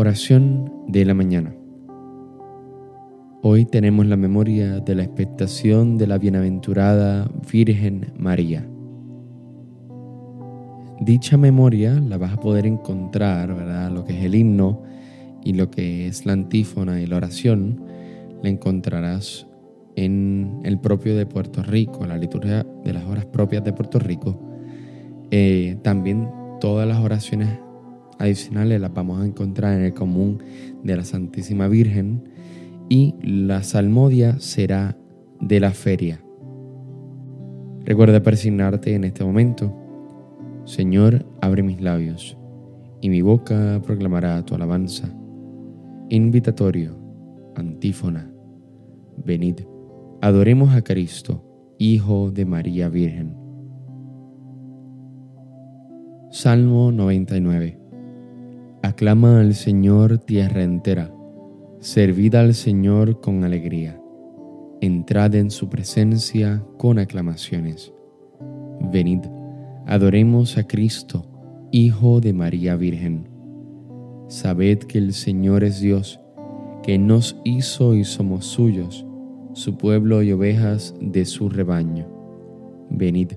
Oración de la mañana. Hoy tenemos la memoria de la expectación de la bienaventurada Virgen María. Dicha memoria la vas a poder encontrar, ¿verdad? Lo que es el himno y lo que es la antífona y la oración, la encontrarás en el propio de Puerto Rico, la liturgia de las horas propias de Puerto Rico. Eh, también todas las oraciones adicionales las vamos a encontrar en el común de la Santísima Virgen y la salmodia será de la feria. Recuerda persignarte en este momento. Señor, abre mis labios y mi boca proclamará tu alabanza. Invitatorio, antífona, venid, adoremos a Cristo, Hijo de María Virgen. Salmo 99 Aclama al Señor tierra entera, servid al Señor con alegría, entrad en su presencia con aclamaciones. Venid, adoremos a Cristo, Hijo de María Virgen. Sabed que el Señor es Dios, que nos hizo y somos suyos, su pueblo y ovejas de su rebaño. Venid,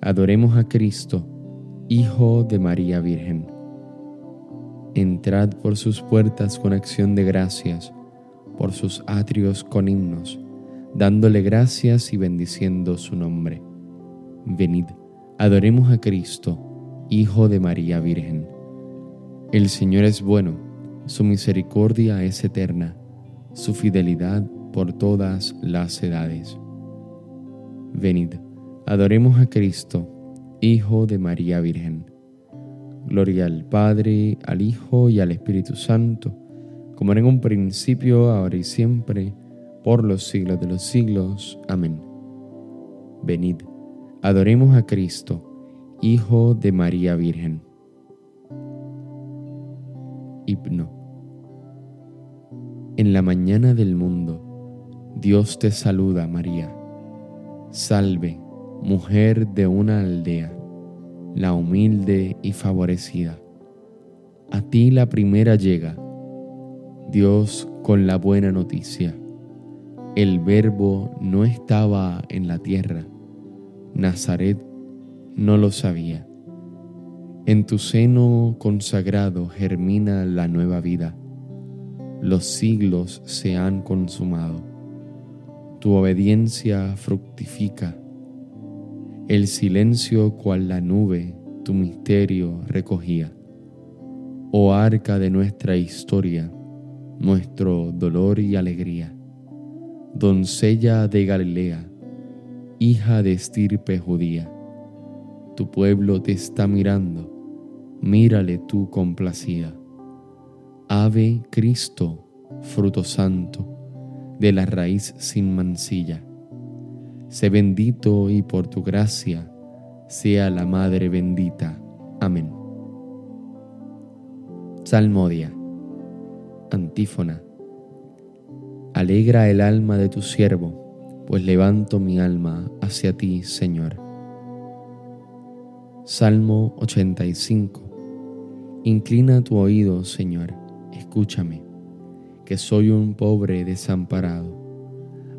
adoremos a Cristo, Hijo de María Virgen Entrad por sus puertas con acción de gracias, por sus atrios con himnos, dándole gracias y bendiciendo su nombre. Venid, adoremos a Cristo, Hijo de María Virgen. El Señor es bueno, su misericordia es eterna, su fidelidad por todas las edades. Venid, adoremos a Cristo, Hijo de María Virgen. Gloria al Padre, al Hijo y al Espíritu Santo, como era en un principio, ahora y siempre, por los siglos de los siglos. Amén. Venid, adoremos a Cristo, Hijo de María Virgen. Hipno. En la mañana del mundo, Dios te saluda, María. Salve, mujer de una aldea la humilde y favorecida. A ti la primera llega, Dios con la buena noticia. El verbo no estaba en la tierra, Nazaret no lo sabía. En tu seno consagrado germina la nueva vida. Los siglos se han consumado. Tu obediencia fructifica el silencio cual la nube tu misterio recogía. Oh arca de nuestra historia, nuestro dolor y alegría. Doncella de Galilea, hija de estirpe judía, tu pueblo te está mirando, mírale tú complacida. Ave Cristo, fruto santo, de la raíz sin mancilla Sé bendito y por tu gracia sea la Madre bendita. Amén. Salmodia. Antífona. Alegra el alma de tu siervo, pues levanto mi alma hacia ti, Señor. Salmo 85. Inclina tu oído, Señor, escúchame, que soy un pobre desamparado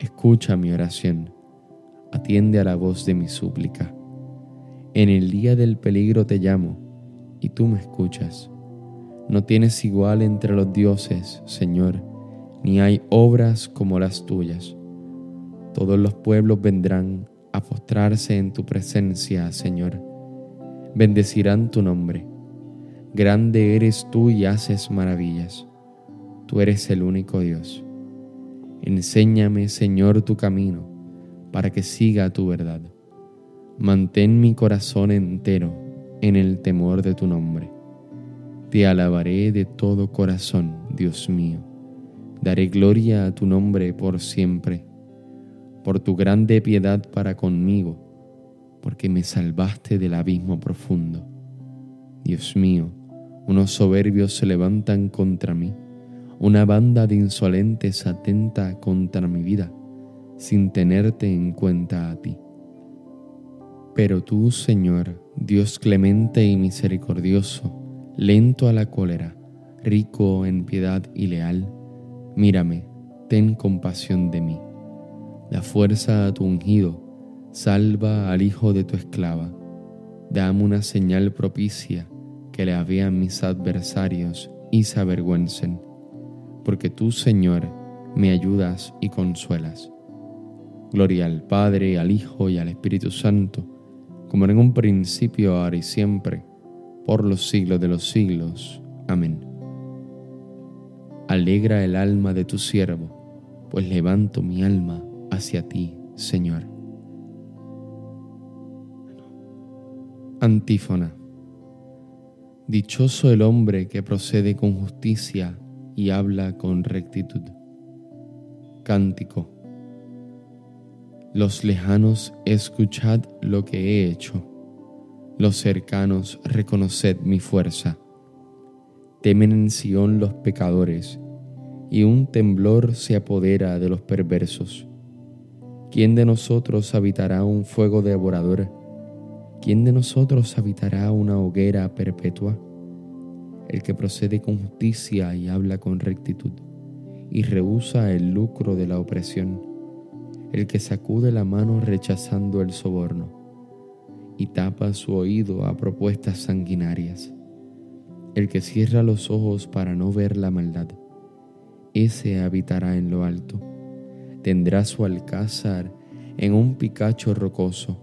Escucha mi oración, atiende a la voz de mi súplica. En el día del peligro te llamo y tú me escuchas. No tienes igual entre los dioses, Señor, ni hay obras como las tuyas. Todos los pueblos vendrán a postrarse en tu presencia, Señor. Bendecirán tu nombre. Grande eres tú y haces maravillas. Tú eres el único Dios. Enséñame, Señor, tu camino, para que siga tu verdad. Mantén mi corazón entero en el temor de tu nombre. Te alabaré de todo corazón, Dios mío. Daré gloria a tu nombre por siempre, por tu grande piedad para conmigo, porque me salvaste del abismo profundo. Dios mío, unos soberbios se levantan contra mí, una banda de insolentes atenta contra mi vida, sin tenerte en cuenta a ti. Pero tú, Señor, Dios clemente y misericordioso, lento a la cólera, rico en piedad y leal, mírame, ten compasión de mí. Da fuerza a tu ungido, salva al hijo de tu esclava. Dame una señal propicia que le vean mis adversarios y se avergüencen, porque tú, Señor, me ayudas y consuelas. Gloria al Padre, al Hijo y al Espíritu Santo, como en un principio, ahora y siempre, por los siglos de los siglos. Amén. Alegra el alma de tu siervo, pues levanto mi alma hacia ti, Señor. Antífona. Dichoso el hombre que procede con justicia y habla con rectitud. Cántico. Los lejanos escuchad lo que he hecho los cercanos, reconoced mi fuerza. Temen en Sión los pecadores, y un temblor se apodera de los perversos. ¿Quién de nosotros habitará un fuego devorador? ¿Quién de nosotros habitará una hoguera perpetua? El que procede con justicia y habla con rectitud, y rehúsa el lucro de la opresión, el que sacude la mano rechazando el soborno y tapa su oído a propuestas sanguinarias. El que cierra los ojos para no ver la maldad, ese habitará en lo alto. Tendrá su alcázar en un picacho rocoso,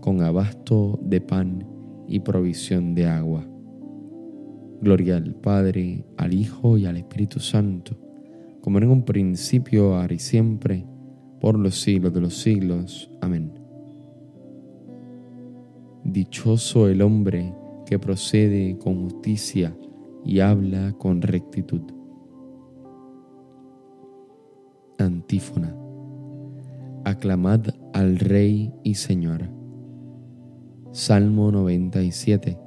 con abasto de pan y provisión de agua. Gloria al Padre, al Hijo y al Espíritu Santo, como en un principio, ahora y siempre, por los siglos de los siglos. Amén. Dichoso el hombre que procede con justicia y habla con rectitud. Antífona. Aclamad al Rey y Señor. Salmo 97.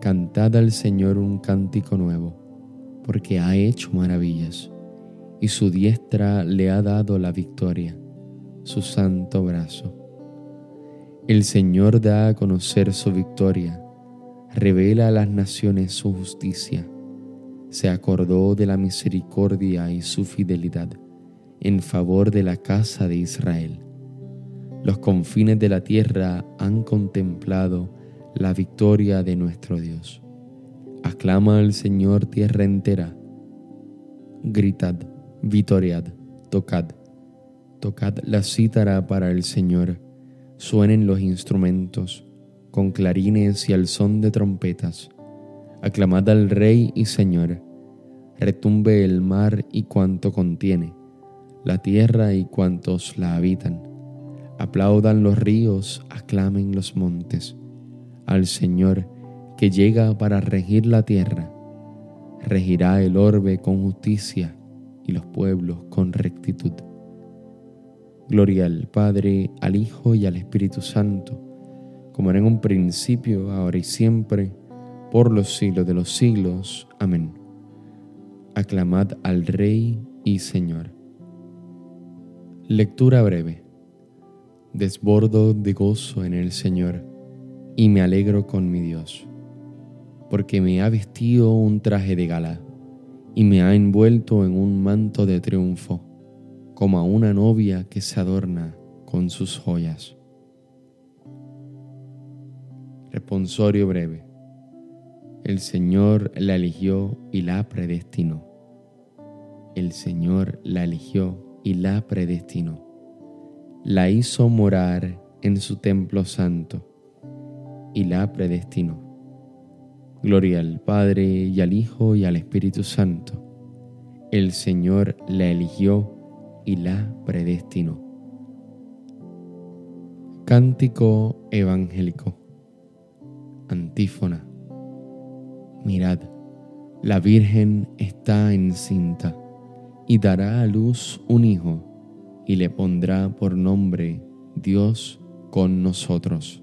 Cantad al Señor un cántico nuevo, porque ha hecho maravillas, y su diestra le ha dado la victoria, su santo brazo. El Señor da a conocer su victoria, revela a las naciones su justicia. Se acordó de la misericordia y su fidelidad en favor de la casa de Israel. Los confines de la tierra han contemplado la victoria de nuestro Dios. Aclama al Señor tierra entera. Gritad, vitoriad, tocad. Tocad la cítara para el Señor suenen los instrumentos, con clarines y al son de trompetas. Aclamad al Rey y Señor, retumbe el mar y cuanto contiene, la tierra y cuantos la habitan. Aplaudan los ríos, aclamen los montes, al Señor que llega para regir la tierra. Regirá el orbe con justicia y los pueblos con rectitud. Gloria al Padre, al Hijo y al Espíritu Santo, como era en un principio, ahora y siempre, por los siglos de los siglos. Amén. Aclamad al Rey y Señor. Lectura breve. Desbordo de gozo en el Señor y me alegro con mi Dios, porque me ha vestido un traje de gala y me ha envuelto en un manto de triunfo como a una novia que se adorna con sus joyas. Responsorio breve. El Señor la eligió y la predestinó. El Señor la eligió y la predestinó. La hizo morar en su templo santo y la predestinó. Gloria al Padre y al Hijo y al Espíritu Santo. El Señor la eligió y la predestinó. Cántico evangélico. Antífona. Mirad, la Virgen está encinta y dará a luz un hijo y le pondrá por nombre Dios con nosotros.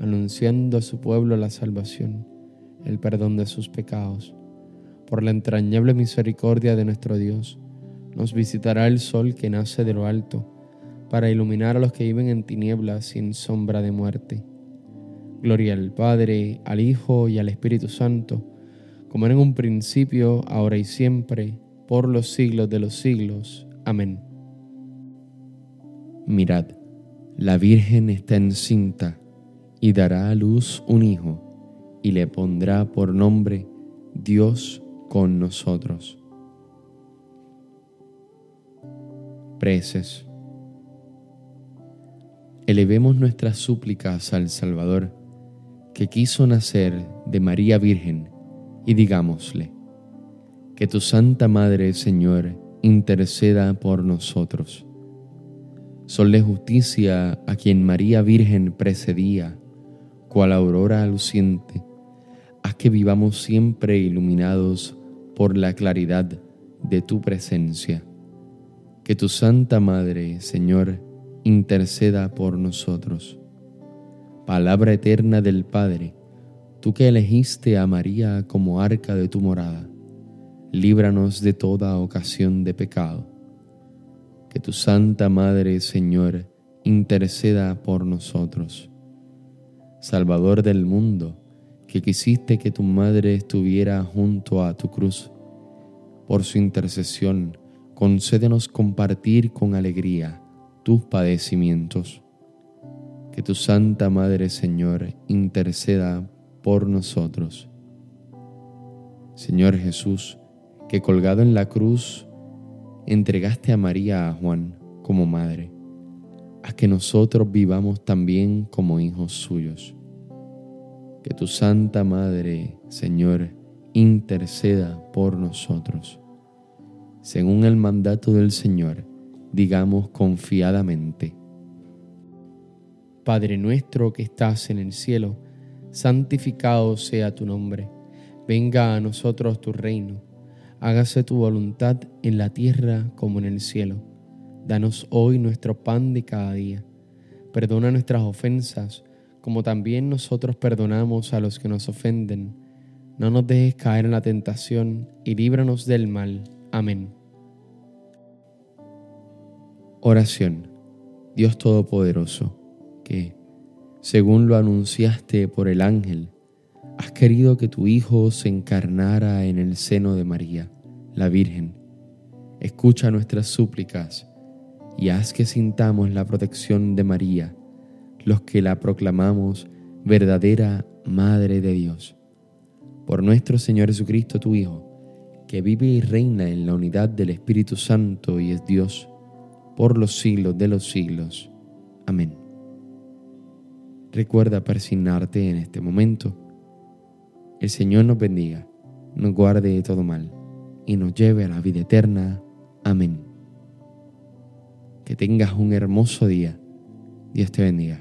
anunciando a su pueblo la salvación, el perdón de sus pecados. Por la entrañable misericordia de nuestro Dios, nos visitará el sol que nace de lo alto, para iluminar a los que viven en tinieblas sin sombra de muerte. Gloria al Padre, al Hijo y al Espíritu Santo, como era en un principio, ahora y siempre, por los siglos de los siglos. Amén. Mirad, la Virgen está encinta y dará a luz un hijo, y le pondrá por nombre Dios con nosotros. Preces. Elevemos nuestras súplicas al Salvador, que quiso nacer de María Virgen, y digámosle, que tu Santa Madre, Señor, interceda por nosotros. Sol de justicia a quien María Virgen precedía, cual aurora luciente, haz que vivamos siempre iluminados por la claridad de tu presencia. Que tu Santa Madre, Señor, interceda por nosotros. Palabra eterna del Padre, tú que elegiste a María como arca de tu morada, líbranos de toda ocasión de pecado. Que tu Santa Madre, Señor, interceda por nosotros Salvador del mundo, que quisiste que tu madre estuviera junto a tu cruz. Por su intercesión, concédenos compartir con alegría tus padecimientos. Que tu Santa Madre, Señor, interceda por nosotros. Señor Jesús, que colgado en la cruz, entregaste a María a Juan como madre a que nosotros vivamos también como hijos suyos. Que tu Santa Madre, Señor, interceda por nosotros. Según el mandato del Señor, digamos confiadamente, Padre nuestro que estás en el cielo, santificado sea tu nombre, venga a nosotros tu reino, hágase tu voluntad en la tierra como en el cielo. Danos hoy nuestro pan de cada día. Perdona nuestras ofensas, como también nosotros perdonamos a los que nos ofenden. No nos dejes caer en la tentación y líbranos del mal. Amén. Oración. Dios Todopoderoso, que, según lo anunciaste por el ángel, has querido que tu Hijo se encarnara en el seno de María, la Virgen. Escucha nuestras súplicas y haz que sintamos la protección de María, los que la proclamamos verdadera Madre de Dios. Por nuestro Señor Jesucristo, tu Hijo, que vive y reina en la unidad del Espíritu Santo y es Dios, por los siglos de los siglos. Amén. Recuerda persignarte en este momento. El Señor nos bendiga, nos guarde de todo mal y nos lleve a la vida eterna. Amén. Que tengas un hermoso día. Dios te bendiga.